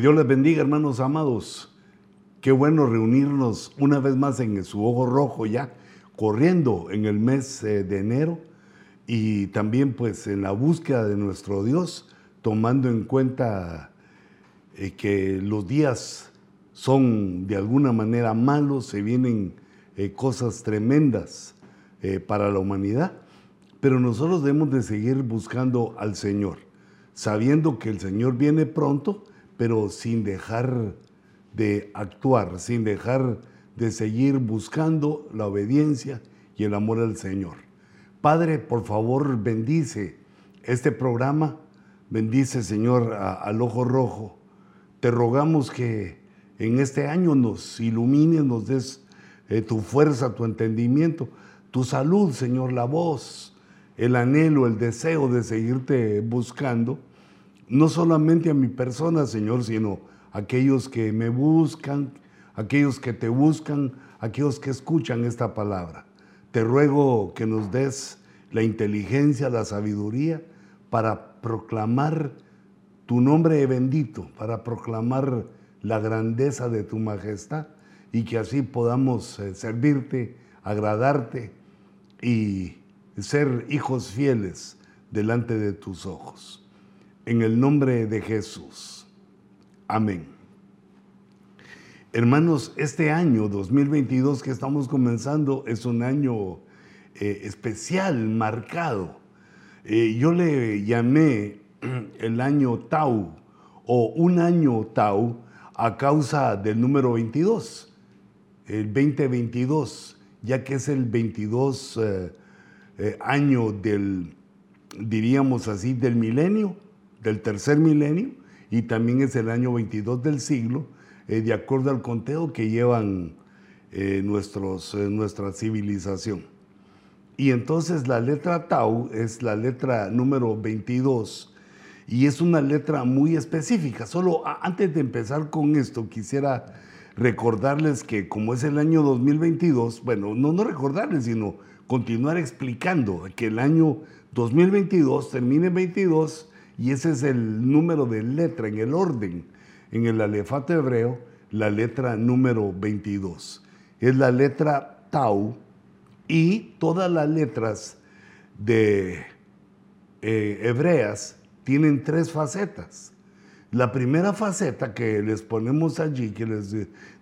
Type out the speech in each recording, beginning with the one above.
Dios les bendiga, hermanos amados. Qué bueno reunirnos una vez más en su ojo rojo ya, corriendo en el mes eh, de enero y también pues en la búsqueda de nuestro Dios, tomando en cuenta eh, que los días son de alguna manera malos, se vienen eh, cosas tremendas para la humanidad, pero nosotros debemos de seguir buscando al Señor, sabiendo que el Señor viene pronto pero sin dejar de actuar, sin dejar de seguir buscando la obediencia y el amor al Señor. Padre, por favor, bendice este programa, bendice, Señor, al ojo rojo. Te rogamos que en este año nos ilumines, nos des eh, tu fuerza, tu entendimiento, tu salud, Señor, la voz, el anhelo, el deseo de seguirte buscando no solamente a mi persona, Señor, sino a aquellos que me buscan, aquellos que te buscan, aquellos que escuchan esta palabra. Te ruego que nos des la inteligencia, la sabiduría para proclamar tu nombre bendito, para proclamar la grandeza de tu majestad y que así podamos eh, servirte, agradarte y ser hijos fieles delante de tus ojos en el nombre de Jesús. Amén. Hermanos, este año 2022 que estamos comenzando es un año eh, especial, marcado. Eh, yo le llamé el año Tau o un año Tau a causa del número 22, el 2022, ya que es el 22 eh, año del, diríamos así, del milenio del tercer milenio y también es el año 22 del siglo, eh, de acuerdo al conteo que llevan eh, eh, nuestra civilización. Y entonces la letra Tau es la letra número 22 y es una letra muy específica. Solo antes de empezar con esto, quisiera recordarles que como es el año 2022, bueno, no, no recordarles, sino continuar explicando que el año 2022 termine en 22 y ese es el número de letra en el orden. En el alefato hebreo, la letra número 22. Es la letra Tau y todas las letras de eh, hebreas tienen tres facetas. La primera faceta que les ponemos allí, que les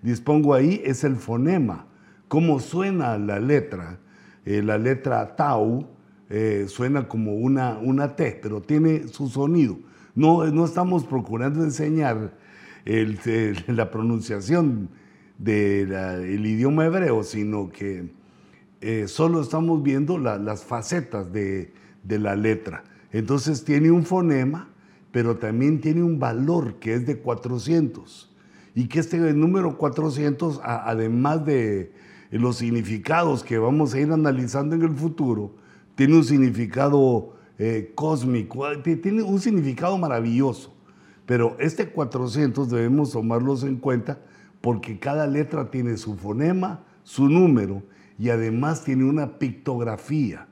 dispongo ahí, es el fonema. Cómo suena la letra. Eh, la letra Tau eh, suena como una, una T, pero tiene su sonido. No, no estamos procurando enseñar la pronunciación del idioma hebreo, sino que eh, solo estamos viendo las facetas de, la letra. Entonces tiene un fonema, pero también tiene un valor que es de 400. Y que este número 400, además de los significados que vamos a ir analizando en el futuro, tiene un significado eh, cósmico, tiene un significado maravilloso. Pero este 400 debemos tomarlos en cuenta porque cada letra tiene su fonema, su número y además tiene una pictografía.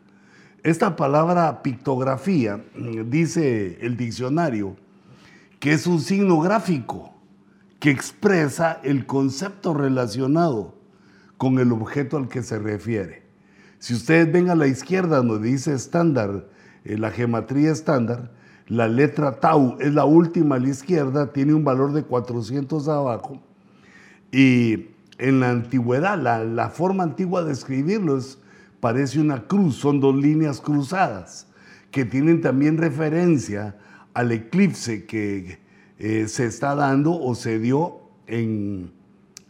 Esta palabra pictografía, mm, dice el diccionario, que es un signo gráfico que expresa el concepto relacionado con el objeto al que se refiere. Si ustedes ven a la izquierda donde dice estándar, eh, la geometría estándar, la letra tau es la última a la izquierda, tiene un valor de 400 abajo. Y en la antigüedad, la, forma antigua de escribirlo es, parece una cruz, son dos líneas cruzadas, que tienen también referencia al eclipse que eh, se está dando o se dio en,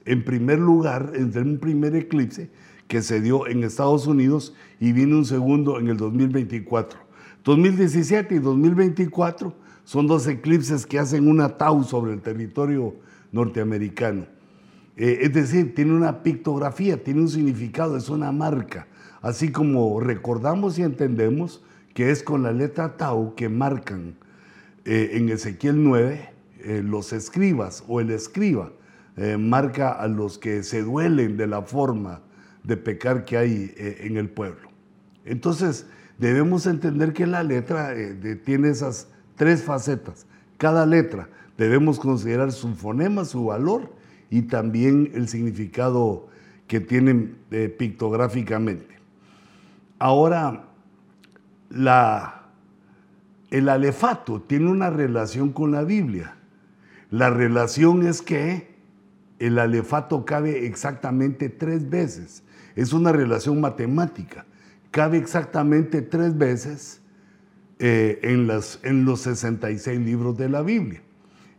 en primer lugar, entre un primer eclipse, que se dio en Estados Unidos y viene un segundo en el 2024. 2017 y 2024 son dos eclipses que hacen una tau sobre el territorio norteamericano. Eh, es decir, tiene una pictografía, tiene un significado, es una marca. Así como recordamos y entendemos que es con la letra tau que marcan eh, en Ezequiel 9 eh, los escribas o el escriba marca a los que se duelen de la forma de pecar que hay eh, en el pueblo. Entonces, debemos entender que la letra eh, tiene esas tres facetas. Cada letra Debemos considerar su fonema, su valor y también el significado que tienen eh, pictográficamente. Ahora, la, el alefato tiene una relación con la Biblia. La relación es que el alefato cabe exactamente tres veces. Es una relación matemática. Cabe exactamente tres veces eh, en, las, en los 66 libros de la Biblia.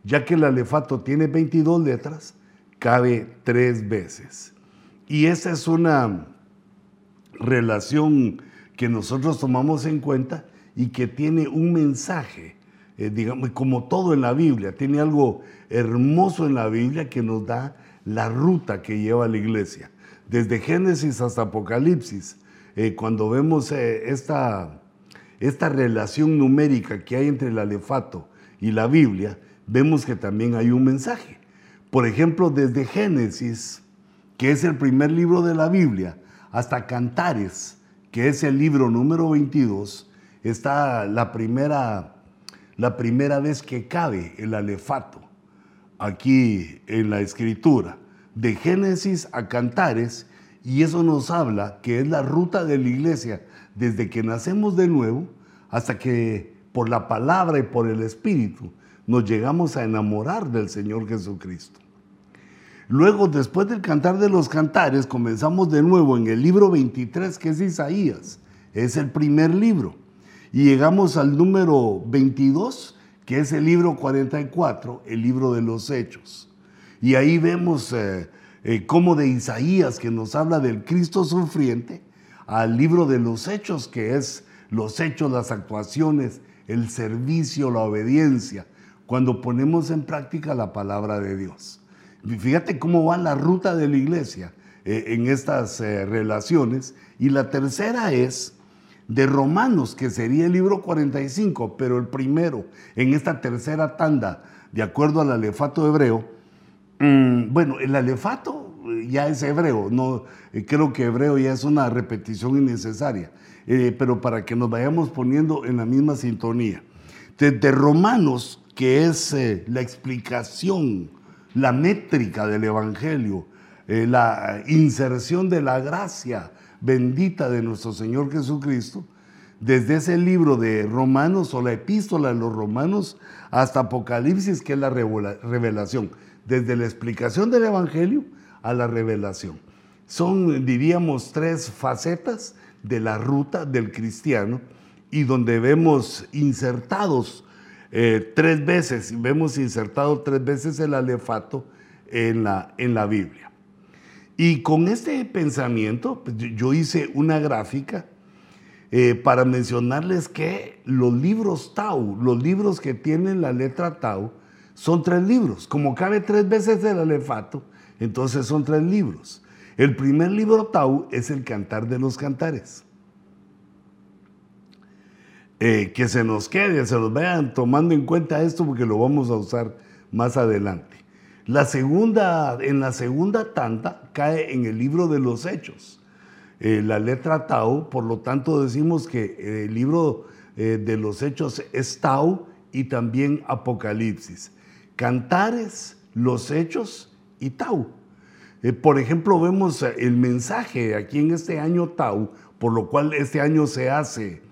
Ya que el alefato tiene 22 letras, cabe tres veces. Y esa es una relación que nosotros tomamos en cuenta y que tiene un mensaje, eh, digamos, como todo en la Biblia, tiene algo hermoso en la Biblia que nos da la ruta que lleva la iglesia. Desde Génesis hasta Apocalipsis, eh, cuando vemos eh, esta, esta relación numérica que hay entre el alefato y la Biblia, vemos que también hay un mensaje. Por ejemplo, desde Génesis, que es el primer libro de la Biblia, hasta Cantares, que es el libro número 22, está la primera, la primera vez que cabe el alefato aquí en la escritura, de Génesis a Cantares, y eso nos habla que es la ruta de la iglesia desde que nacemos de nuevo hasta que por la palabra y por el Espíritu nos llegamos a enamorar del Señor Jesucristo. Luego, después del cantar de los cantares, comenzamos de nuevo en el libro 23, que es Isaías. Es el primer libro. Y llegamos al número 22, que es el libro 44, el libro de los hechos. Y ahí vemos eh, eh, cómo de Isaías, que nos habla del Cristo sufriente, al libro de los hechos, que es los hechos, las actuaciones, el servicio, la obediencia, cuando ponemos en práctica la palabra de Dios. Fíjate cómo va la ruta de la iglesia eh, en estas relaciones. Y la tercera es de Romanos, que sería el libro 45, pero el primero en esta tercera tanda, de acuerdo al alefato hebreo. Mm, bueno, el alefato eh, ya es hebreo, no, creo que hebreo ya es una repetición innecesaria, pero para que nos vayamos poniendo en la misma sintonía. de Romanos, que es la explicación la métrica del Evangelio, eh, la inserción de la gracia bendita de nuestro Señor Jesucristo, desde ese libro de Romanos o la epístola de los Romanos hasta Apocalipsis, que es la revelación, desde la explicación del Evangelio a la revelación. Son, diríamos, tres facetas de la ruta del cristiano y donde vemos insertados eh, tres veces, vemos insertado tres veces el alefato en la, en la Biblia. Y con este pensamiento, pues, yo hice una gráfica eh, para mencionarles que los libros Tau, los libros que tienen la letra Tau, son tres libros. Como cabe tres veces el alefato, entonces son tres libros. El primer libro Tau es el Cantar de los Cantares. Eh, que se nos quede, se los vayan tomando en cuenta esto porque lo vamos a usar más adelante. La segunda, en la segunda tanda cae en el libro de los hechos. Eh, la letra Tau, por lo tanto decimos que el libro eh, de los hechos es Tau y también Apocalipsis. Cantares, los hechos y Tau. por ejemplo, vemos el mensaje aquí en este año Tau, por lo cual este año se hace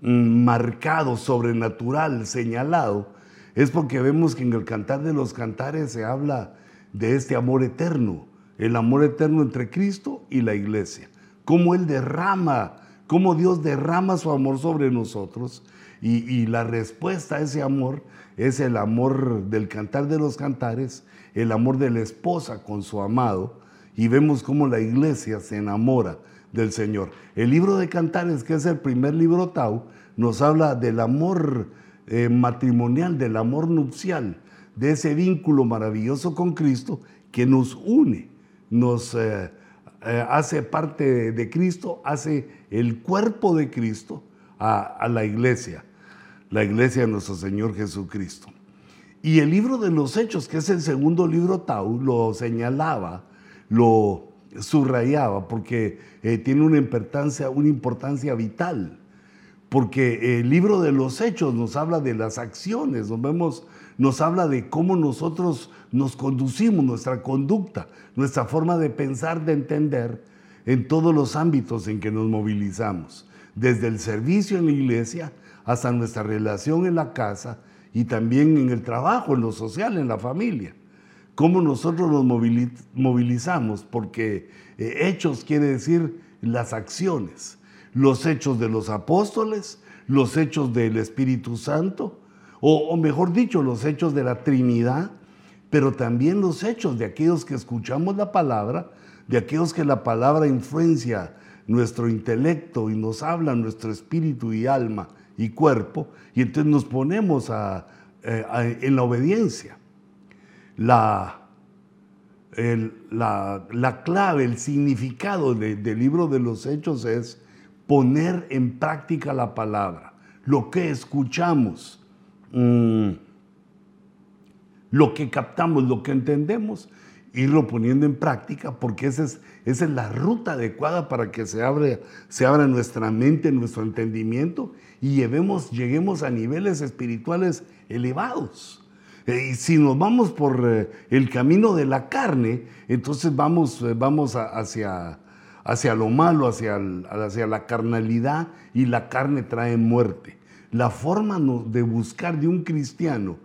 marcado, sobrenatural, señalado, es porque vemos que en el cantar de los cantares se habla de este amor eterno, el amor eterno entre Cristo y la iglesia, cómo Él derrama, cómo Dios derrama su amor sobre nosotros y, la respuesta a ese amor es el amor del cantar de los cantares, el amor de la esposa con su amado y vemos cómo la iglesia se enamora del Señor. El libro de Cantares, que es el primer libro Tau, nos habla del amor eh, matrimonial, del amor nupcial, de ese vínculo maravilloso con Cristo que nos une, nos eh, eh, hace parte de Cristo, hace el cuerpo de Cristo a, a la iglesia, la iglesia de nuestro Señor Jesucristo. Y el libro de los Hechos, que es el segundo libro Tau, lo señalaba, lo subrayaba porque eh, tiene una importancia, una importancia vital. Porque el libro de los hechos nos habla de las acciones, nos vemos nos habla de cómo nosotros nos conducimos, nuestra conducta, nuestra forma de pensar, de entender en todos los ámbitos en que nos movilizamos, desde el servicio en la iglesia hasta nuestra relación en la casa y también en el trabajo, en lo social, en la familia. Cómo nosotros nos movilizamos, porque eh, hechos quiere decir las acciones, los hechos de los apóstoles, los hechos del Espíritu Santo, o, mejor dicho, los hechos de la Trinidad, pero también los hechos de aquellos que escuchamos la palabra, de aquellos que la palabra influencia nuestro intelecto y nos habla nuestro espíritu y alma y cuerpo, y entonces nos ponemos eh, en la obediencia. La, la, clave, el significado del libro de los hechos es poner en práctica la palabra, lo que escuchamos, mm, lo que captamos, lo que entendemos, irlo poniendo en práctica, porque esa es, esa es la ruta adecuada para que se, abre, se abra nuestra mente, nuestro entendimiento y llevemos, lleguemos a niveles espirituales elevados. Eh, y si nos vamos por eh, el camino de la carne, entonces vamos, eh, vamos hacia, hacia lo malo, hacia, hacia la carnalidad y la carne trae muerte. La forma de buscar de un cristiano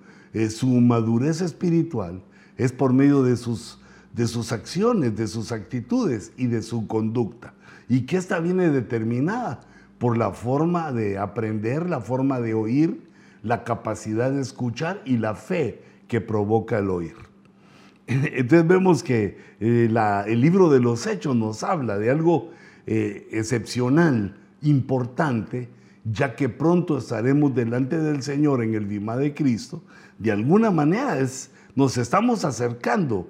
su madurez espiritual es por medio de sus, de sus acciones, de sus actitudes y de su conducta. Y que esta viene determinada por la forma de aprender, la forma de oír, la capacidad de escuchar y la fe que provoca el oír. Entonces vemos que eh, el libro de los hechos nos habla de algo eh, excepcional, importante, ya que pronto estaremos delante del Señor en el Bima de Cristo. De alguna manera es, nos estamos acercando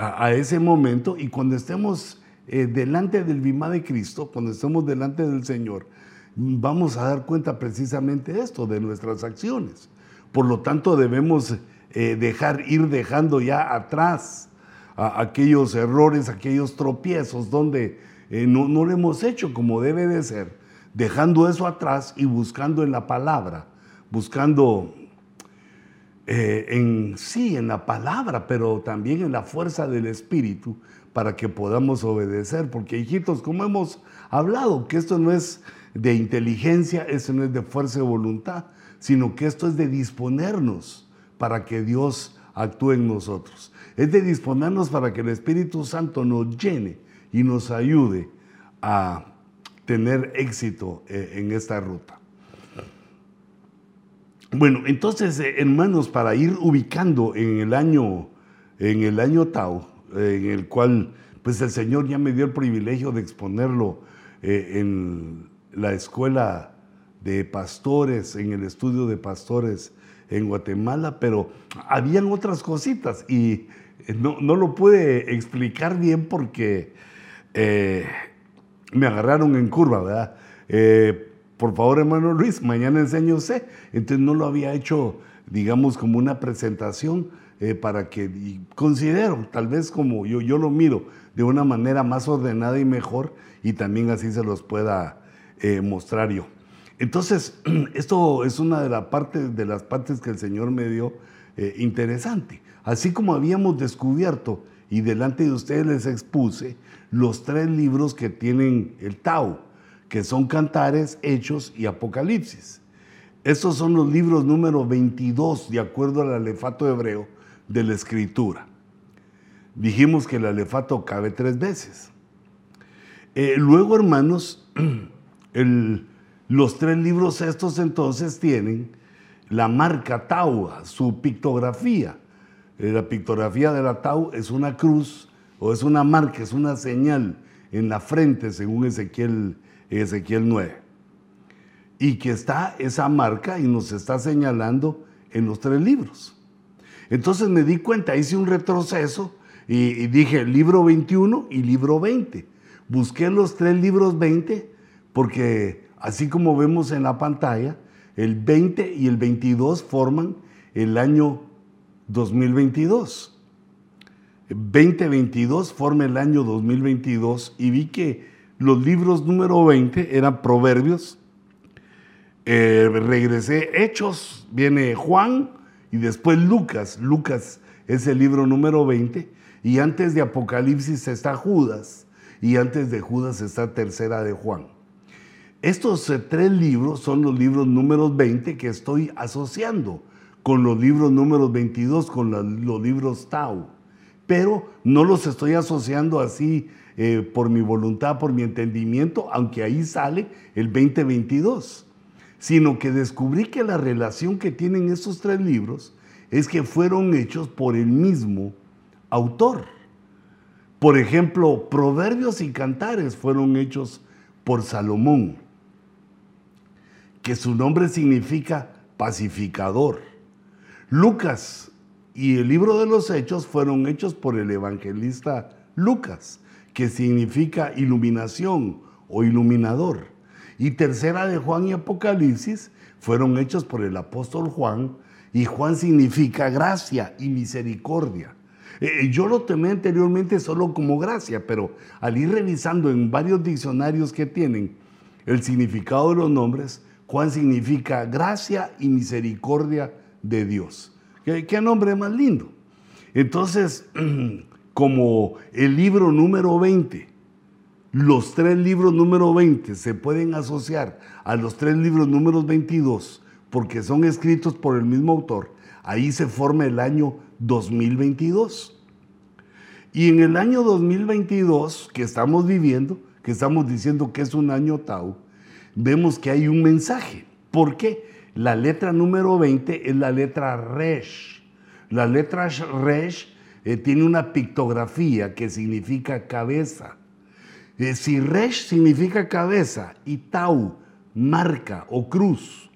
a, ese momento y cuando estemos eh, delante del Bima de Cristo, cuando estemos delante del Señor, vamos a dar cuenta precisamente de esto, de nuestras acciones. Por lo tanto, debemos eh, dejar, ir dejando ya atrás aquellos errores, aquellos tropiezos donde eh, no, lo hemos hecho como debe de ser, dejando eso atrás y buscando en la palabra, buscando eh, en sí, en la palabra, pero también en la fuerza del Espíritu para que podamos obedecer. Porque hijitos, como hemos hablado, que esto no es de inteligencia, eso no es de fuerza de voluntad, sino que esto es de disponernos para que Dios actúe en nosotros. Es de disponernos para que el Espíritu Santo nos llene y nos ayude a tener éxito eh, en esta ruta. Bueno, entonces, eh, hermanos, para ir ubicando en el año, en el año Tao, en el cual pues el Señor ya me dio el privilegio de exponerlo eh, en la escuela de pastores, en el estudio de pastores en Guatemala, pero habían otras cositas y no, lo pude explicar bien porque eh, me agarraron en curva, ¿verdad? Eh, por favor, hermano Luis, mañana enseño usted. Entonces no lo había hecho, digamos, como una presentación eh, para que considero, tal vez como yo, yo lo miro, de una manera más ordenada y mejor y también así se los pueda mostrar yo. Entonces, esto es una de, la de las partes que el Señor me dio eh, interesante. Así como habíamos descubierto y delante de ustedes les expuse los tres libros que tienen el Tao, que son Cantares, Hechos y Apocalipsis. Estos son los libros número 22, de acuerdo al alefato hebreo de la Escritura. Dijimos que el alefato cabe tres veces. Eh, luego, hermanos, los tres libros estos entonces tienen la marca Tau, su pictografía. Eh, la pictografía de la Tau es una cruz o es una marca, es una señal en la frente, según Ezequiel, Ezequiel 9. Y que está esa marca y nos está señalando en los tres libros. Entonces me di cuenta, hice un retroceso y, y dije libro 21 y libro 20. Busqué los tres libros 20 porque Así como vemos en la pantalla, el 20 y el 22 forman el año 2022. 2022 forma el año 2022 y vi que los libros número 20 eran Proverbios, eh, regresé Hechos, viene Juan y después Lucas. Lucas es el libro número 20 y antes de Apocalipsis está Judas y antes de Judas está Tercera de Juan. Estos eh, tres libros son los libros números 20 que estoy asociando con los libros números 22, con los libros Tau. Pero no los estoy asociando así eh, por mi voluntad, por mi entendimiento, aunque ahí sale el 2022, sino que descubrí que la relación que tienen estos tres libros es que fueron hechos por el mismo autor. Por ejemplo, Proverbios y Cantares fueron hechos por Salomón, que su nombre significa pacificador. Lucas y el libro de los Hechos fueron hechos por el evangelista Lucas, que significa iluminación o iluminador. Y tercera de Juan y Apocalipsis fueron hechos por el apóstol Juan, y Juan significa gracia y misericordia. Eh, yo lo tomé anteriormente solo como gracia, pero al ir revisando en varios diccionarios que tienen el significado de los nombres, Juan significa gracia y misericordia de Dios. ¿Qué, qué nombre más lindo? Entonces, como el libro número 20, los tres libros número 20 se pueden asociar a los tres libros números 22 porque son escritos por el mismo autor, ahí se forma el año 2022. Y en el año 2022 que estamos viviendo, que estamos diciendo que es un año Tau, vemos que hay un mensaje. ¿Por qué? La letra número 20 es la letra Resh. La letra Resh eh, tiene una pictografía que significa cabeza. Eh, si Resh significa cabeza y Tau, marca o cruz,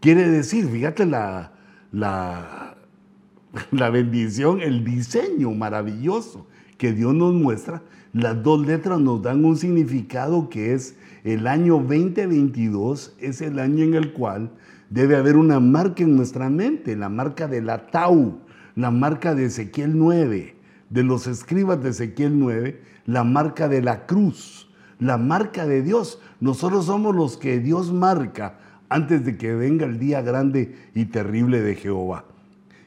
quiere decir, fíjate la, la, la bendición, el diseño maravilloso que Dios nos muestra, las dos letras nos dan un significado que es el año 2022, es el año en el cual debe haber una marca en nuestra mente, la marca de la Tau, la marca de Ezequiel 9, de los escribas de Ezequiel 9, la marca de la cruz, la marca de Dios. Nosotros somos los que Dios marca antes de que venga el día grande y terrible de Jehová.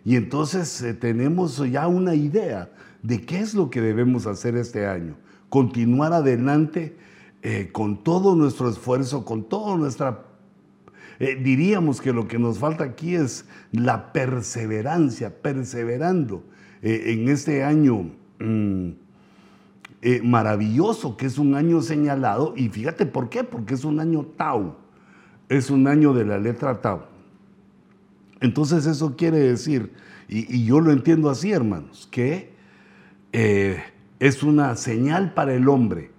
Y entonces eh, tenemos ya una idea de qué es lo que debemos hacer este año. Continuar adelante eh, con todo nuestro esfuerzo, con toda nuestra... Eh, diríamos que lo que nos falta aquí es la perseverancia, perseverando eh, en este año mm, maravilloso, que es un año señalado. Y fíjate por qué, porque es un año Tau, es un año de la letra Tau. Entonces eso quiere decir, y yo lo entiendo así, hermanos, que eh, es una señal para el hombre,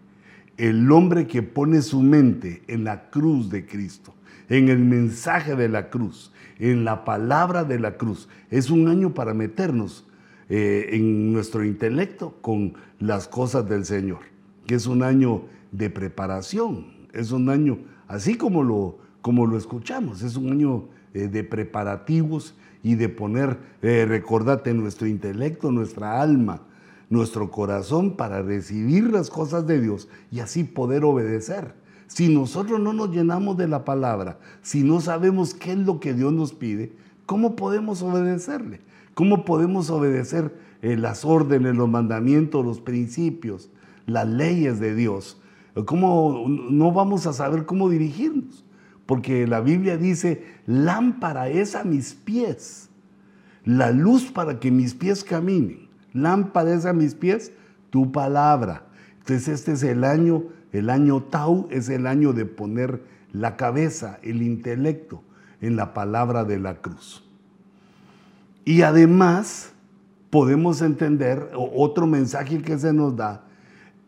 el hombre que pone su mente en la cruz de Cristo, en el mensaje de la cruz, en la palabra de la cruz. Es un año para meternos eh, en nuestro intelecto con las cosas del Señor, que es un año de preparación, es un año, así como lo, como lo escuchamos, es un año eh, de preparativos y de poner, recordate, nuestro intelecto, nuestra alma, nuestro corazón para recibir las cosas de Dios y así poder obedecer. Si nosotros no nos llenamos de la palabra, si no sabemos qué es lo que Dios nos pide, ¿cómo podemos obedecerle? ¿Cómo podemos obedecer eh, las órdenes, los mandamientos, los principios, las leyes de Dios? ¿Cómo no vamos a saber cómo dirigirnos? Porque la Biblia dice, lámpara es a mis pies, la luz para que mis pies caminen. Lámpara es a mis pies tu palabra. Entonces este es el año, el año Tau es el año de poner la cabeza, el intelecto en la palabra de la cruz. Y además podemos entender otro mensaje que se nos da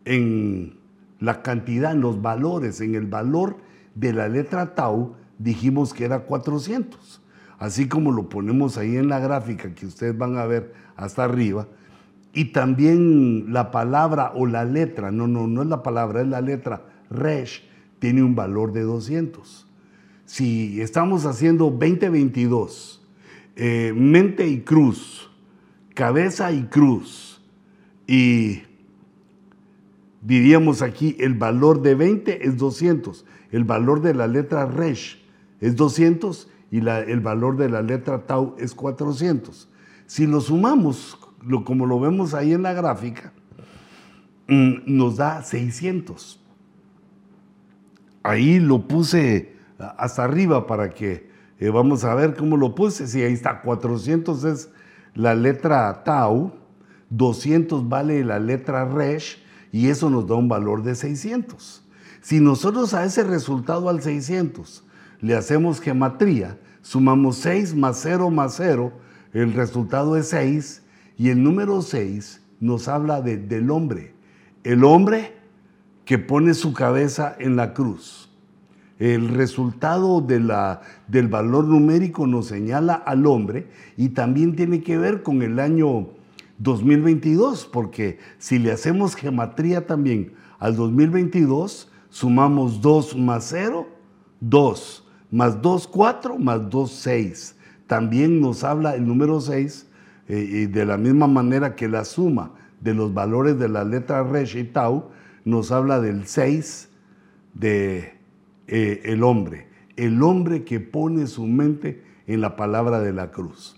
en la cantidad, en los valores, en el valor de la letra Tau, dijimos que era 400. Así como lo ponemos ahí en la gráfica que ustedes van a ver hasta arriba, y también la palabra o la letra, no, no, no es la palabra, es la letra resh, tiene un valor de 200. Si estamos haciendo 2022, eh, mente y cruz, cabeza y cruz, y diríamos aquí el valor de 20 es 200, el valor de la letra resh es 200 y el valor de la letra tau es 400. Si lo sumamos, lo, como lo vemos ahí en la gráfica, mm, nos da 600. Ahí lo puse hasta arriba para que eh, vamos a ver cómo lo puse. Si ahí está, 400 es la letra tau, 200 vale la letra resh y eso nos da un valor de 600. Si nosotros a ese resultado al 600 le hacemos gematría, sumamos 6 más 0 más 0, el resultado es 6 y el número 6 nos habla del hombre. El hombre que pone su cabeza en la cruz. El resultado de la, del valor numérico nos señala al hombre y también tiene que ver con el año 2022, porque si le hacemos gematría también al 2022, sumamos 2 más 0, 2 más 2, 4, más 2, 6. También nos habla el número 6, eh, y de la misma manera que la suma de los valores de la letra Resh y Tau, nos habla del 6 de eh, el hombre, el hombre que pone su mente en la palabra de la cruz.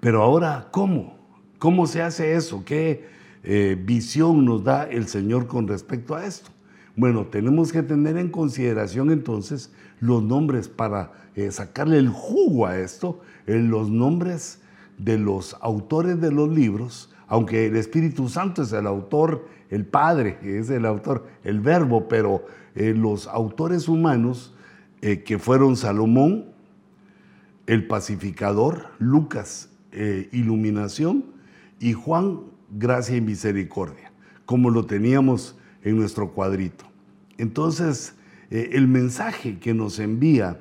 Pero ahora, ¿cómo? ¿Cómo se hace eso? ¿Qué eh, visión nos da el Señor con respecto a esto? Bueno, tenemos que tener en consideración entonces los nombres para eh, sacarle el jugo a esto, en los nombres de los autores de los libros, aunque el Espíritu Santo es el autor, el Padre es el autor, el Verbo, pero eh, los autores humanos eh, que fueron Salomón, el pacificador, Lucas, iluminación, y Juan, gracia y misericordia, como lo teníamos en nuestro cuadrito. Entonces, eh, el mensaje que nos envía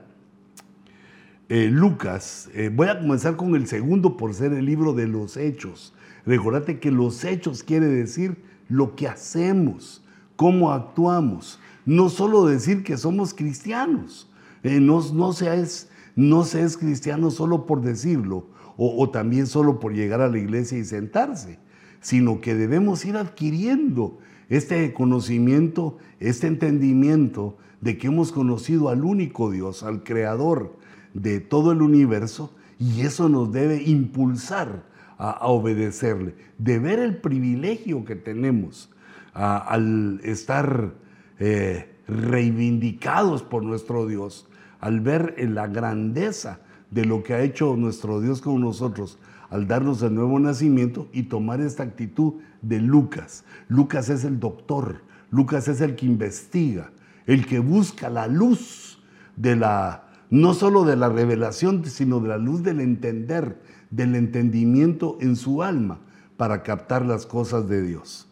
eh, Lucas, eh, voy a comenzar con el segundo por ser el libro de los hechos. Recordate que los hechos quiere decir lo que hacemos, cómo actuamos, no solo decir que somos cristianos, no, no, se es, no cristiano solo por decirlo o, o también solo por llegar a la iglesia y sentarse, sino que debemos ir adquiriendo este conocimiento, este entendimiento de que hemos conocido al único Dios, al creador de todo el universo, y eso nos debe impulsar a, obedecerle, de ver el privilegio que tenemos al estar eh, reivindicados por nuestro Dios, al ver la grandeza de lo que ha hecho nuestro Dios con nosotros, al darnos el nuevo nacimiento y tomar esta actitud de Lucas. Lucas es el doctor, Lucas es el que investiga, el que busca la luz de la, no solo de la revelación, sino de la luz del entender, del entendimiento en su alma para captar las cosas de Dios.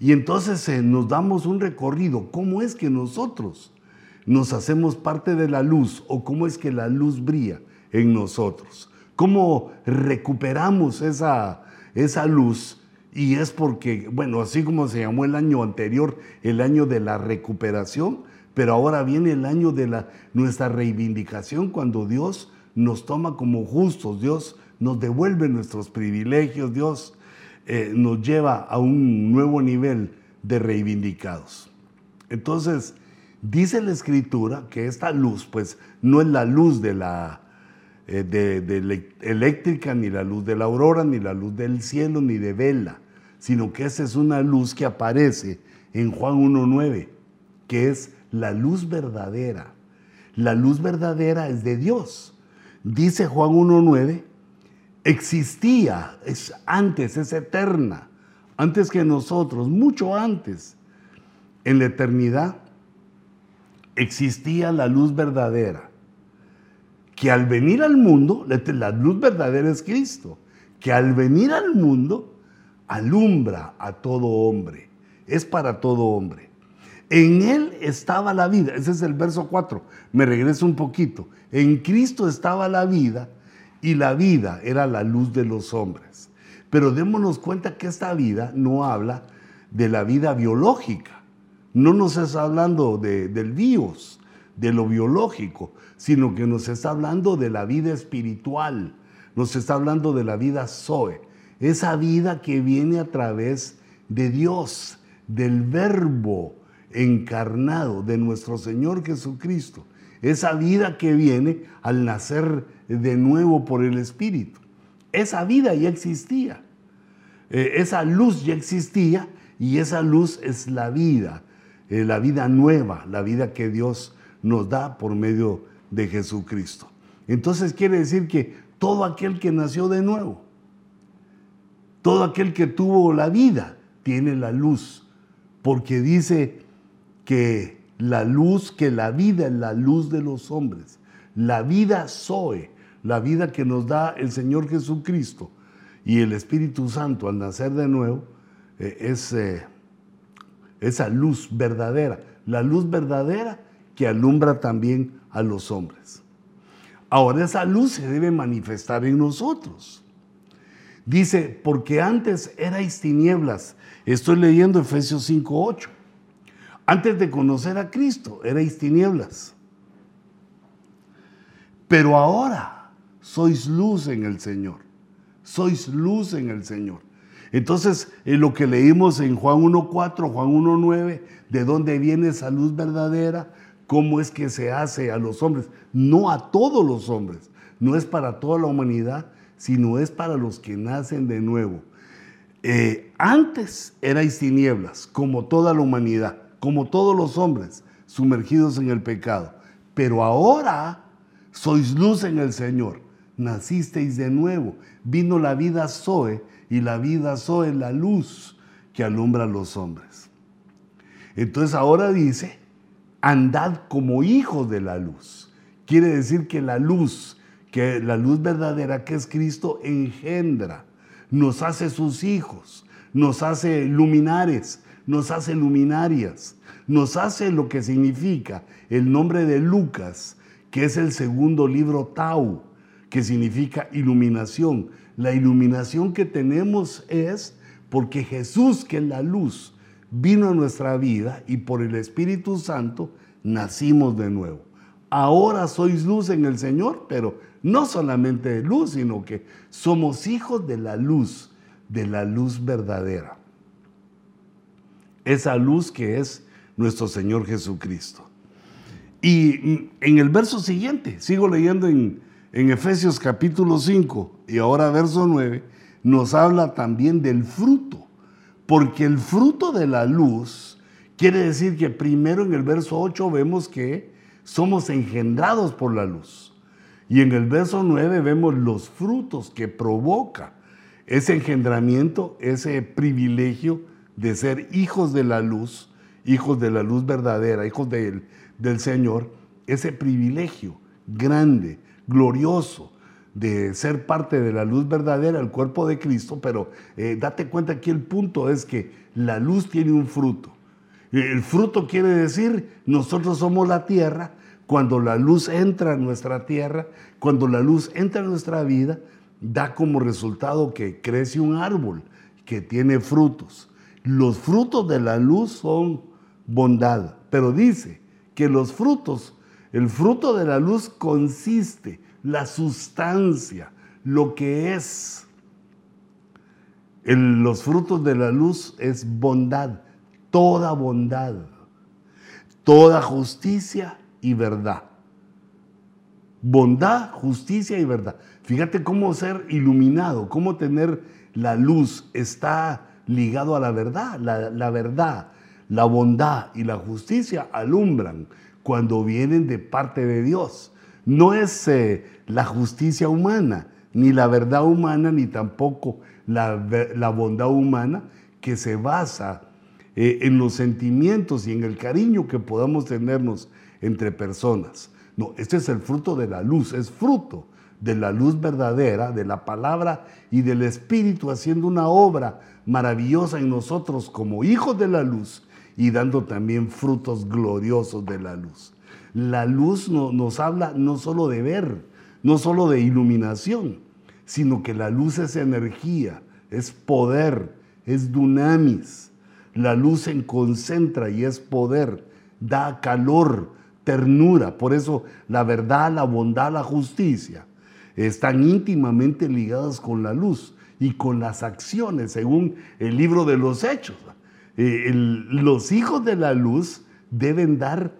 Y entonces eh, nos damos un recorrido, ¿cómo es que nosotros nos hacemos parte de la luz o cómo es que la luz brilla en nosotros? ¿Cómo recuperamos esa, esa luz? Y es porque, bueno, así como se llamó el año anterior, el año de la recuperación, pero ahora viene el año de la, nuestra reivindicación cuando Dios nos toma como justos, Dios nos devuelve nuestros privilegios, Dios eh, nos lleva a un nuevo nivel de reivindicados. Entonces, dice la escritura que esta luz, pues no es la luz de la, eh, eléctrica, ni la luz de la aurora, ni la luz del cielo, ni de vela, sino que esa es una luz que aparece en Juan 1.9, que es la luz verdadera. La luz verdadera es de Dios. Dice Juan 1.9, existía, es antes, es eterna, antes que nosotros, mucho antes. En la eternidad existía la luz verdadera que al venir al mundo, la luz verdadera es Cristo, que al venir al mundo alumbra a todo hombre, es para todo hombre. En Él estaba la vida, ese es el verso 4, me regreso un poquito. En Cristo estaba la vida y la vida era la luz de los hombres. Pero démonos cuenta que esta vida no habla de la vida biológica, no nos está hablando del bios, de lo biológico, sino que nos está hablando de la vida espiritual, nos está hablando de la vida Zoe, esa vida que viene a través de Dios, del verbo encarnado de nuestro Señor Jesucristo. esa vida que viene al nacer de nuevo por el Espíritu. Esa vida ya existía, eh, esa luz ya existía y esa luz es la vida, eh, la vida nueva, la vida que Dios nos da por medio de Jesucristo. Entonces quiere decir que todo aquel que nació de nuevo, todo aquel que tuvo la vida, tiene la luz, porque dice que la luz, que la vida es la luz de los hombres, la vida Zoe, la vida que nos da el Señor Jesucristo y el Espíritu Santo al nacer de nuevo, eh, es eh, esa luz verdadera, la luz verdadera que alumbra también a los hombres. Ahora esa luz se debe manifestar en nosotros. Dice, porque antes erais tinieblas. Estoy leyendo Efesios 5.8. Antes de conocer a Cristo, erais tinieblas. Pero ahora sois luz en el Señor. Sois luz en el Señor. Entonces, en lo que leímos en Juan 1.4, Juan 1.9, de dónde viene esa luz verdadera, cómo es que se hace a los hombres, no a todos los hombres, no es para toda la humanidad, sino es para los que nacen de nuevo. Eh, antes erais tinieblas, como toda la humanidad, como todos los hombres, sumergidos en el pecado. Pero ahora sois luz en el Señor, nacisteis de nuevo, vino la vida Zoe, y la vida Zoe la luz que alumbra a los hombres. Entonces ahora dice, andad como hijos de la luz. Quiere decir que la luz que la luz verdadera que es Cristo engendra, nos hace sus hijos, nos hace luminares, nos hace luminarias, nos hace lo que significa el nombre de Lucas, que es el segundo libro Tau, que significa iluminación. La iluminación que tenemos es porque Jesús, que es la luz, vino a nuestra vida y por el Espíritu Santo nacimos de nuevo. Ahora sois luz en el Señor, pero no solamente de luz, sino que somos hijos de la luz, de la luz verdadera. Esa luz que es nuestro Señor Jesucristo. Y en el verso siguiente, sigo leyendo en, en Efesios capítulo 5 y ahora verso 9, nos habla también del fruto, porque el fruto de la luz quiere decir que primero en el verso 8 vemos que somos engendrados por la luz. Y en el verso 9 vemos los frutos que provoca ese engendramiento, ese privilegio de ser hijos de la luz, hijos de la luz verdadera, hijos del, Señor, ese privilegio grande, glorioso de ser parte de la luz verdadera, el cuerpo de Cristo, pero eh, date cuenta que el punto es que la luz tiene un fruto. El fruto quiere decir, nosotros somos la tierra, cuando la luz entra en nuestra tierra, cuando la luz entra en nuestra vida, da como resultado que crece un árbol que tiene frutos. Los frutos de la luz son bondad, pero dice que los frutos, el fruto de la luz consiste, la sustancia, lo que es. los frutos de la luz es bondad, toda bondad, toda justicia y verdad. Bondad, justicia y verdad. Fíjate cómo ser iluminado, cómo tener la luz está ligado a la verdad. La, verdad, la bondad y la justicia alumbran cuando vienen de parte de Dios. No es eh, la justicia humana, ni la verdad humana, ni tampoco la, bondad humana que se basa eh, en los sentimientos y en el cariño que podamos tenernos entre personas. No, este es el fruto de la luz, es fruto de la luz verdadera, de la palabra y del Espíritu haciendo una obra maravillosa en nosotros como hijos de la luz y dando también frutos gloriosos de la luz. La luz nos habla no solo de ver, no solo de iluminación, sino que la luz es energía, es poder, es dunamis. La luz se concentra y es poder, da calor, ternura. Por eso la verdad, la bondad, la justicia están íntimamente ligadas con la luz y con las acciones, según el libro de los hechos. Eh, los hijos de la luz deben dar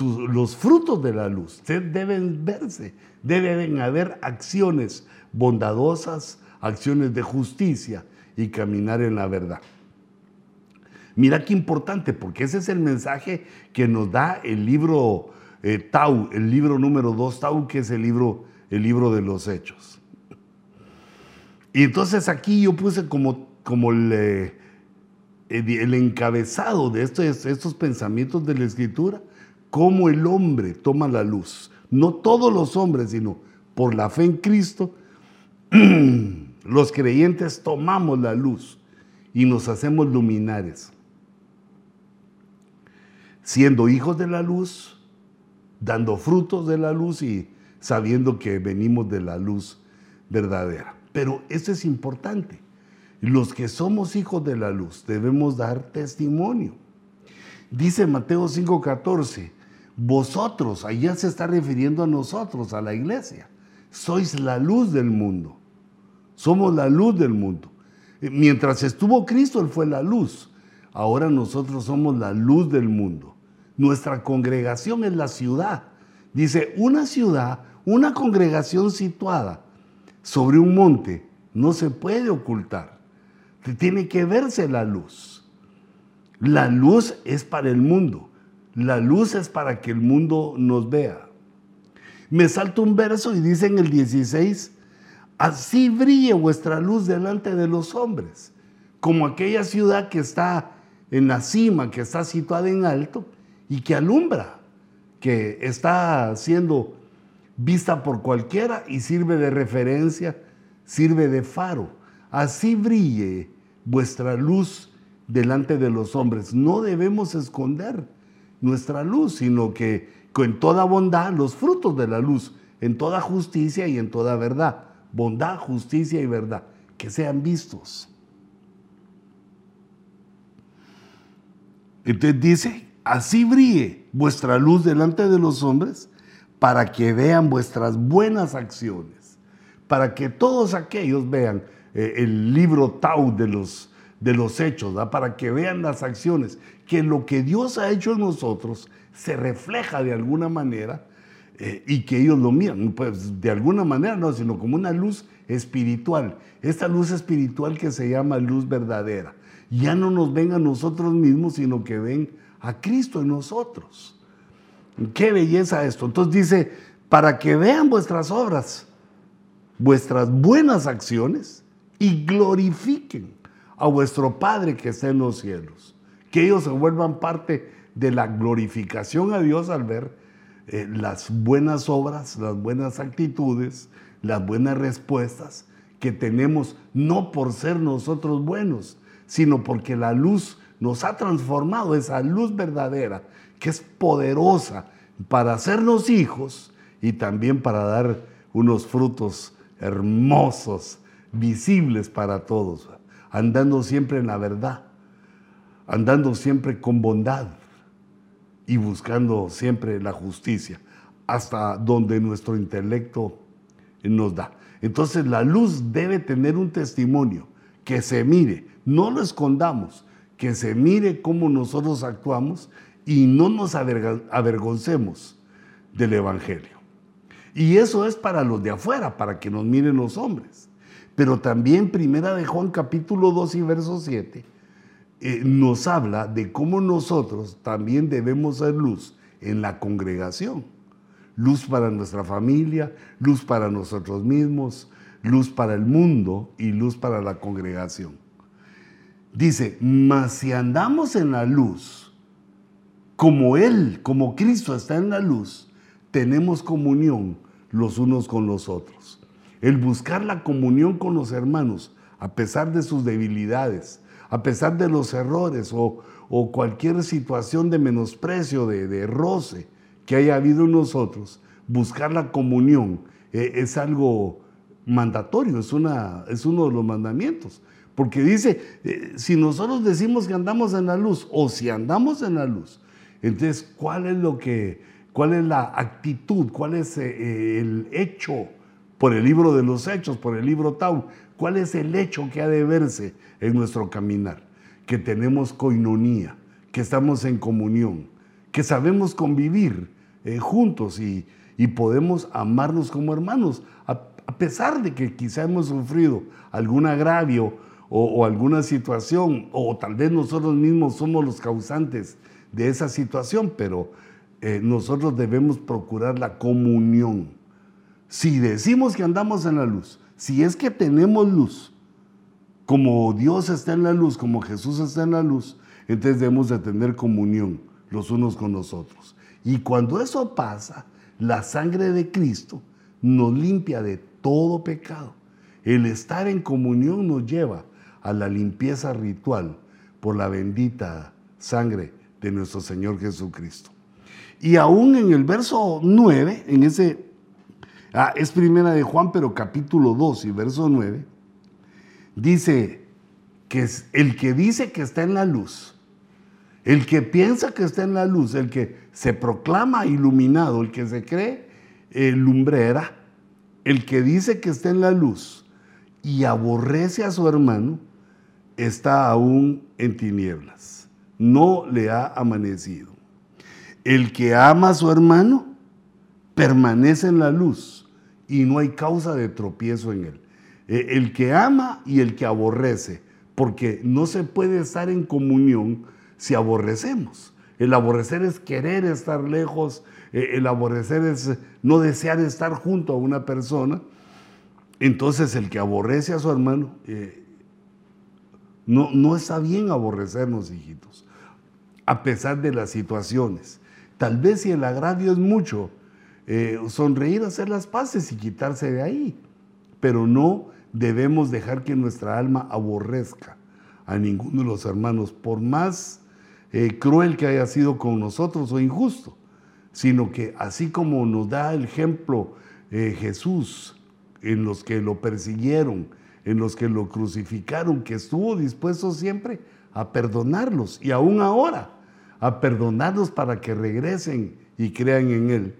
los frutos de la luz deben verse, deben haber acciones bondadosas, acciones de justicia y caminar en la verdad. Mira qué importante, porque ese es el mensaje que nos da el libro eh, Tau, el libro número 2 Tau, que es el libro, el libro de los hechos. Y entonces aquí yo puse como, como el, eh, encabezado de estos, estos pensamientos de la escritura, cómo el hombre toma la luz. No todos los hombres, sino por la fe en Cristo, los creyentes tomamos la luz y nos hacemos luminares. Siendo hijos de la luz, dando frutos de la luz y sabiendo que venimos de la luz verdadera. Pero eso es importante. Los que somos hijos de la luz debemos dar testimonio. Dice Mateo 5:14, vosotros, allá se está refiriendo a nosotros, a la iglesia. Sois la luz del mundo. Somos la luz del mundo. Mientras estuvo Cristo, Él fue la luz. Ahora nosotros somos la luz del mundo. Nuestra congregación es la ciudad. Dice, una ciudad, una congregación situada sobre un monte, no se puede ocultar. Tiene que verse la luz. La luz es para el mundo. La luz es para que el mundo nos vea. Me salto un verso y dice en el 16, así brille vuestra luz delante de los hombres, como aquella ciudad que está en la cima, que está situada en alto y que alumbra, que está siendo vista por cualquiera y sirve de referencia, sirve de faro. Así brille vuestra luz delante de los hombres. No debemos esconder nuestra luz, sino que con toda bondad los frutos de la luz, en toda justicia y en toda verdad. Bondad, justicia y verdad, que sean vistos. Entonces dice, así brille vuestra luz delante de los hombres para que vean vuestras buenas acciones, para que todos aquellos vean eh, el libro Tau de los de los hechos, para que vean las acciones, que lo que Dios ha hecho en nosotros se refleja de alguna manera eh, y que ellos lo miran, pues de alguna manera no, sino como una luz espiritual, esta luz espiritual que se llama luz verdadera. Ya no nos ven a nosotros mismos, sino que ven a Cristo en nosotros. Qué belleza esto. Entonces dice, para que vean vuestras obras, vuestras buenas acciones y glorifiquen a vuestro Padre que está en los cielos. Que ellos se vuelvan parte de la glorificación a Dios al ver eh, las buenas obras, las buenas actitudes, las buenas respuestas que tenemos, no por ser nosotros buenos, sino porque la luz nos ha transformado, esa luz verdadera, que es poderosa para hacernos hijos y también para dar unos frutos hermosos, visibles para todos andando siempre en la verdad, andando siempre con bondad y buscando siempre la justicia, hasta donde nuestro intelecto nos da. Entonces la luz debe tener un testimonio, que se mire, no lo escondamos, que se mire cómo nosotros actuamos y no nos avergoncemos del Evangelio. Y eso es para los de afuera, para que nos miren los hombres. Pero también Primera de Juan capítulo 2 y verso 7 eh, nos habla de cómo nosotros también debemos ser luz en la congregación. Luz para nuestra familia, luz para nosotros mismos, luz para el mundo y luz para la congregación. Dice, mas si andamos en la luz, como Él, como Cristo está en la luz, tenemos comunión los unos con los otros el buscar la comunión con los hermanos, a pesar de sus debilidades, a pesar de los errores o, cualquier situación de menosprecio, de, roce que haya habido en nosotros, buscar la comunión eh, es algo mandatorio, es, una, es uno de los mandamientos. Porque dice, eh, si nosotros decimos que andamos en la luz o si andamos en la luz, entonces, ¿cuál es lo que, cuál es la actitud, cuál es eh, el hecho por el libro de los hechos, por el libro Tau. ¿Cuál es el hecho que ha de verse en nuestro caminar? Que tenemos coinonía, que estamos en comunión, que sabemos convivir eh, juntos y, podemos amarnos como hermanos, a, pesar de que quizá hemos sufrido algún agravio o, alguna situación, o tal vez nosotros mismos somos los causantes de esa situación, pero eh, nosotros debemos procurar la comunión. Si decimos que andamos en la luz, si es que tenemos luz, como Dios está en la luz, como Jesús está en la luz, entonces debemos de tener comunión los unos con los otros. Y cuando eso pasa, la sangre de Cristo nos limpia de todo pecado. El estar en comunión nos lleva a la limpieza ritual por la bendita sangre de nuestro Señor Jesucristo. Y aún en el verso 9, en ese, ah, es primera de Juan, pero capítulo 2 y verso 9, dice que es el que dice que está en la luz, el que piensa que está en la luz, el que se proclama iluminado, el que se cree eh, lumbrera, el que dice que está en la luz y aborrece a su hermano, está aún en tinieblas, no le ha amanecido. El que ama a su hermano permanece en la luz y no hay causa de tropiezo en él. Eh, el que ama y el que aborrece, porque no se puede estar en comunión si aborrecemos. El aborrecer es querer estar lejos, eh, el aborrecer es no desear estar junto a una persona. Entonces el que aborrece a su hermano, eh, no, no está bien aborrecernos, hijitos, a pesar de las situaciones. Tal vez si el agravio es mucho, eh, sonreír, hacer las paces y quitarse de ahí. Pero no debemos dejar que nuestra alma aborrezca a ninguno de los hermanos, por más eh, cruel que haya sido con nosotros o injusto, sino que así como nos da el ejemplo eh, Jesús en los que lo persiguieron, en los que lo crucificaron, que estuvo dispuesto siempre a perdonarlos y aún ahora a perdonarlos para que regresen y crean en Él.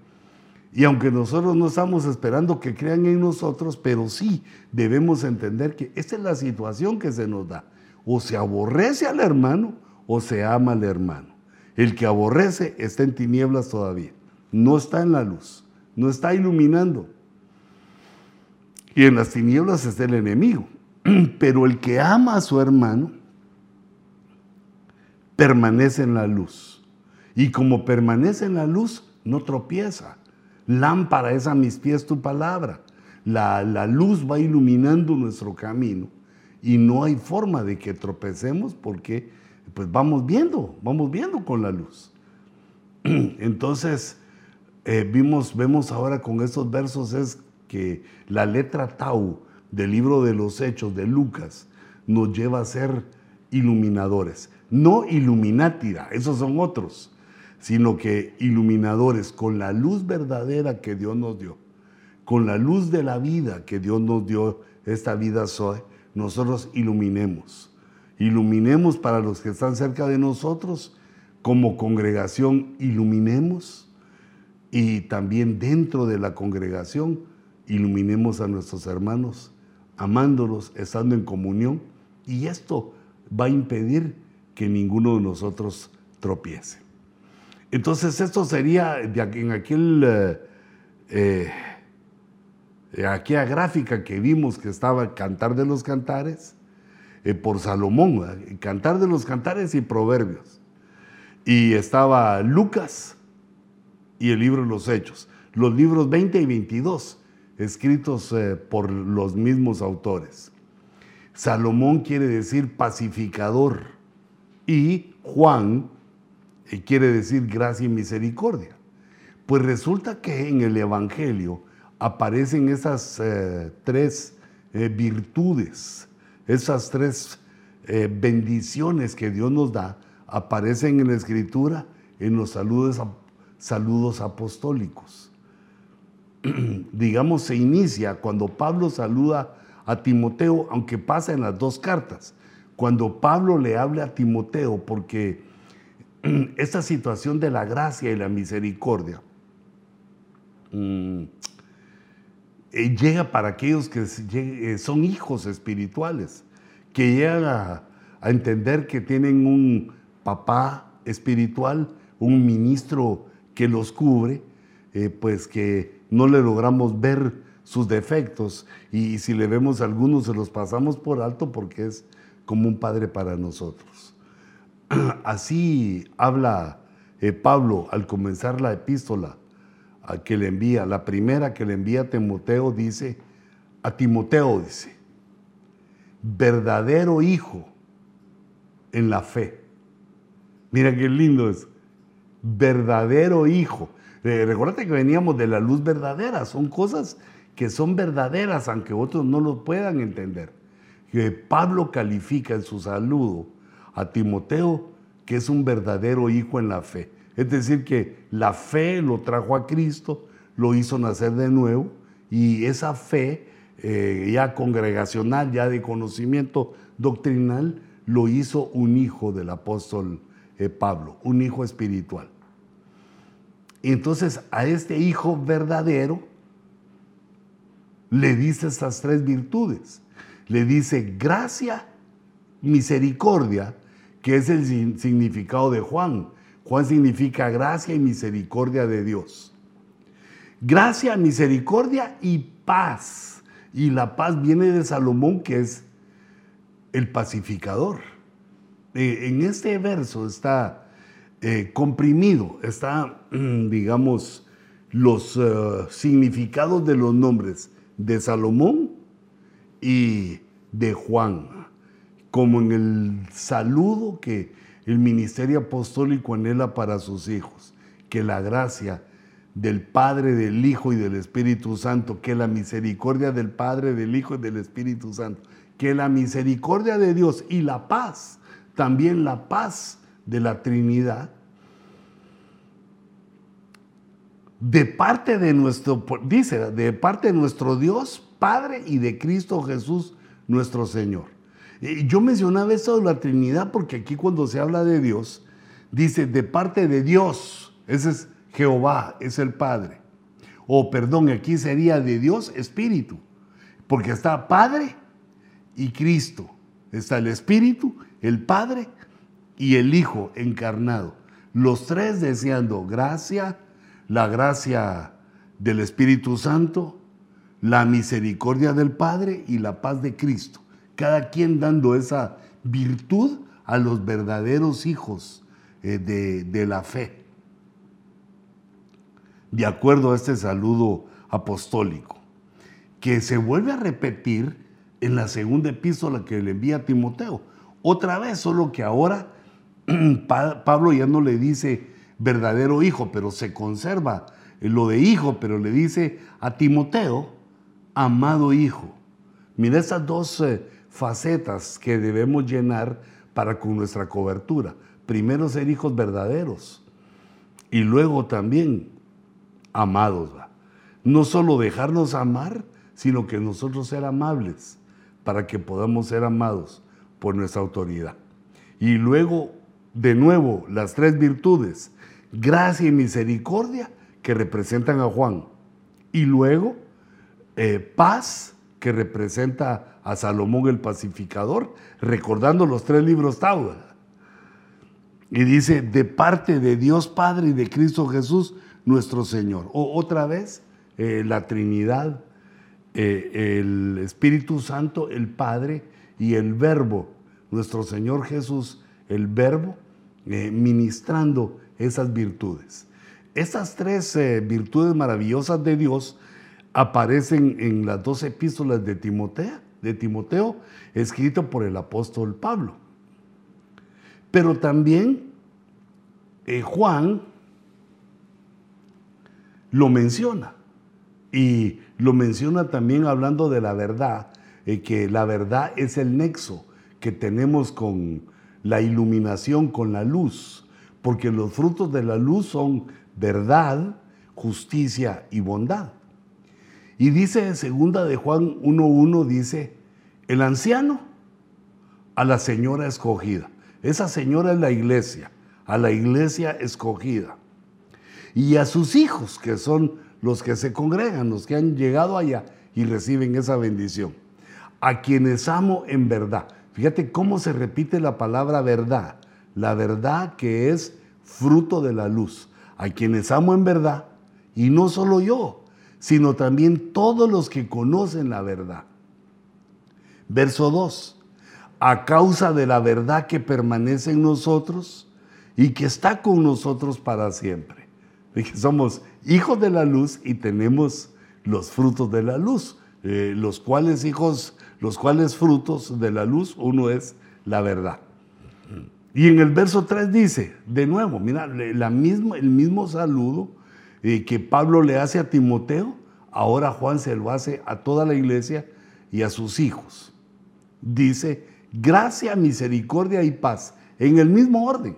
Y aunque nosotros no estamos esperando que crean en nosotros, pero sí debemos entender que esta es la situación que se nos da. O se aborrece al hermano o se ama al hermano. El que aborrece está en tinieblas todavía, no está en la luz, no está iluminando. Y en las tinieblas está el enemigo. Pero el que ama a su hermano permanece en la luz. Y como permanece en la luz, no tropieza. Lámpara es a mis pies tu palabra. La, la, luz va iluminando nuestro camino y no hay forma de que tropecemos porque pues vamos viendo, vamos viendo con la luz. Entonces, eh, vimos, vemos ahora con estos versos es que la letra Tau del libro de los Hechos de Lucas nos lleva a ser iluminadores. No iluminátira, esos son otros, sino que iluminadores con la luz verdadera que Dios nos dio, con la luz de la vida que Dios nos dio, esta vida soy, nosotros iluminemos. Iluminemos para los que están cerca de nosotros, como congregación iluminemos y también dentro de la congregación iluminemos a nuestros hermanos, amándolos, estando en comunión. Y esto va a impedir que ninguno de nosotros tropiece. Entonces esto sería en aquel, eh, eh, aquella gráfica que vimos que estaba Cantar de los Cantares, eh, por Salomón, Cantar de los Cantares y Proverbios. Y estaba Lucas y el libro de los Hechos, los libros 20 y 22 escritos eh, por los mismos autores. Salomón quiere decir pacificador y Juan eh, quiere decir gracia y misericordia. Pues resulta que en el Evangelio aparecen esas eh, tres virtudes, esas tres bendiciones que Dios nos da, aparecen en la Escritura en los saludos, saludos apostólicos. digamos, se inicia cuando Pablo saluda a Timoteo, aunque pasa en las dos cartas. Cuando Pablo le habla a Timoteo, porque esta situación de la gracia y la misericordia mm, eh, llega para aquellos que eh, son hijos espirituales, que llegan a, entender que tienen un papá espiritual, un ministro que los cubre, eh, pues que no le logramos ver sus defectos y si le vemos algunos se los pasamos por alto porque es como un padre para nosotros. Así habla eh, Pablo al comenzar la epístola a que le envía, la primera que le envía a Timoteo dice, a Timoteo dice, verdadero hijo en la fe. Mira qué lindo es, verdadero hijo. Eh, recuerda que veníamos de la luz verdadera, son cosas que son verdaderas, aunque otros no lo puedan entender. Pablo califica en su saludo a Timoteo que es un verdadero hijo en la fe. Es decir, que la fe lo trajo a Cristo, lo hizo nacer de nuevo y esa fe eh, ya congregacional, ya de conocimiento doctrinal, lo hizo un hijo del apóstol eh, Pablo, un hijo espiritual. Entonces a este hijo verdadero le dice estas tres virtudes. Le dice gracia, misericordia, que es el significado de Juan. Juan significa gracia y misericordia de Dios. Gracia, misericordia y paz. Y la paz viene de Salomón, que es el pacificador. Eh, en este verso está eh, comprimido, está, digamos, los eh, significados de los nombres de Salomón y de Juan, como en el saludo que el ministerio apostólico anhela para sus hijos, que la gracia del Padre, del Hijo y del Espíritu Santo, que la misericordia del Padre, del Hijo y del Espíritu Santo, que la misericordia de Dios y la paz, también la paz de la Trinidad, de parte de nuestro, dice, de parte de nuestro Dios, Padre y de Cristo Jesús, nuestro Señor. Yo mencionaba esto de la Trinidad porque aquí cuando se habla de Dios, dice de parte de Dios, ese es Jehová, es el Padre. O perdón, aquí sería de Dios Espíritu, porque está Padre y Cristo. Está el Espíritu, el Padre y el Hijo encarnado. Los tres deseando gracia, la gracia del Espíritu Santo, la misericordia del Padre y la paz de Cristo. Cada quien dando esa virtud a los verdaderos hijos eh, de, de la fe. De acuerdo a este saludo apostólico, que se vuelve a repetir en la segunda epístola que le envía a Timoteo. Otra vez, solo que ahora Pablo ya no le dice verdadero hijo, pero se conserva lo de hijo, pero le dice a Timoteo, amado hijo. Mira esas dos eh, facetas que debemos llenar para con nuestra cobertura. Primero ser hijos verdaderos y luego también amados. No solo dejarnos amar, sino que nosotros ser amables para que podamos ser amados por nuestra autoridad. Y luego, de nuevo, las tres virtudes, gracia y misericordia que representan a Juan. Y luego, eh, paz que representa a Salomón el pacificador, recordando los tres libros Tau. Y dice, de parte de Dios Padre y de Cristo Jesús, nuestro Señor. O otra vez, eh, la Trinidad, eh, el Espíritu Santo, el Padre y el Verbo, nuestro Señor Jesús, el Verbo, ministrando esas virtudes. Esas tres eh, virtudes maravillosas de Dios aparecen en las dos epístolas de Timoteo, de Timoteo, escrito por el apóstol Pablo. Pero también eh, Juan lo menciona y lo menciona también hablando de la verdad, eh, que la verdad es el nexo que tenemos con la iluminación, con la luz porque los frutos de la luz son verdad, justicia y bondad. Y dice segunda de Juan 1.1, dice, el anciano a la señora escogida. Esa señora es la iglesia, a la iglesia escogida. Y a sus hijos, que son los que se congregan, los que han llegado allá y reciben esa bendición. A quienes amo en verdad. Fíjate cómo se repite la palabra verdad la verdad que es fruto de la luz, a quienes amo en verdad, y no solo yo, sino también todos los que conocen la verdad. Verso 2. A causa de la verdad que permanece en nosotros y que está con nosotros para siempre. somos hijos de la luz y tenemos los frutos de la luz. Eh, los cuales hijos, los cuales frutos de la luz, uno es la verdad. Y en el verso 3 dice, de nuevo, mira, la el mismo saludo eh, que Pablo le hace a Timoteo, ahora Juan se lo hace a toda la iglesia y a sus hijos. Dice, gracia, misericordia y paz, en el mismo orden.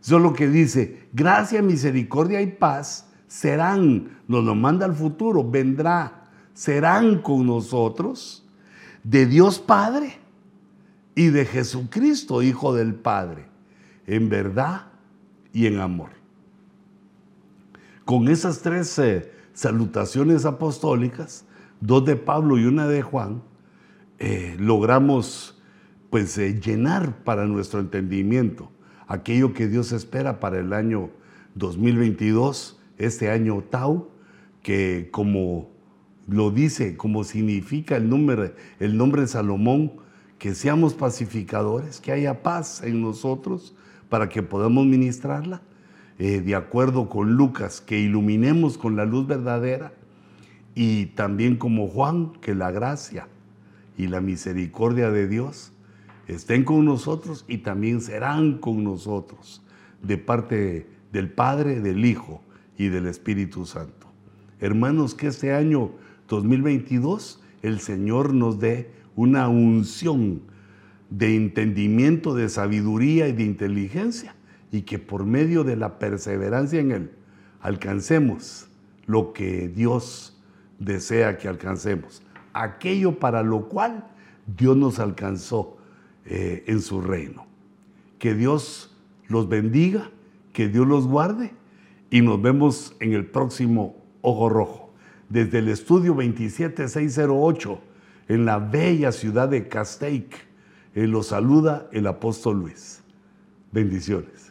Solo que dice, gracia, misericordia y paz serán, nos lo manda al futuro, vendrá, serán con nosotros de Dios Padre y de Jesucristo, Hijo del Padre, en verdad y en amor. Con esas tres eh, salutaciones apostólicas, dos de Pablo y una de Juan, eh, logramos pues eh, llenar para nuestro entendimiento aquello que Dios espera para el año 2022, este año Tau, que como lo dice, como significa el nombre, el nombre de Salomón, que seamos pacificadores, que haya paz en nosotros para que podamos ministrarla, eh, de acuerdo con Lucas, que iluminemos con la luz verdadera, y también como Juan, que la gracia y la misericordia de Dios estén con nosotros y también serán con nosotros de parte del Padre, del Hijo y del Espíritu Santo. Hermanos, que este año 2022 el Señor nos dé una unción de entendimiento, de sabiduría y de inteligencia, y que por medio de la perseverancia en Él alcancemos lo que Dios desea que alcancemos, aquello para lo cual Dios nos alcanzó eh, en su reino. Que Dios los bendiga, que Dios los guarde y nos vemos en el próximo Ojo Rojo. Desde el estudio 27608 en la bella ciudad de Castaic, eh, los saluda el apóstol Luis. Bendiciones.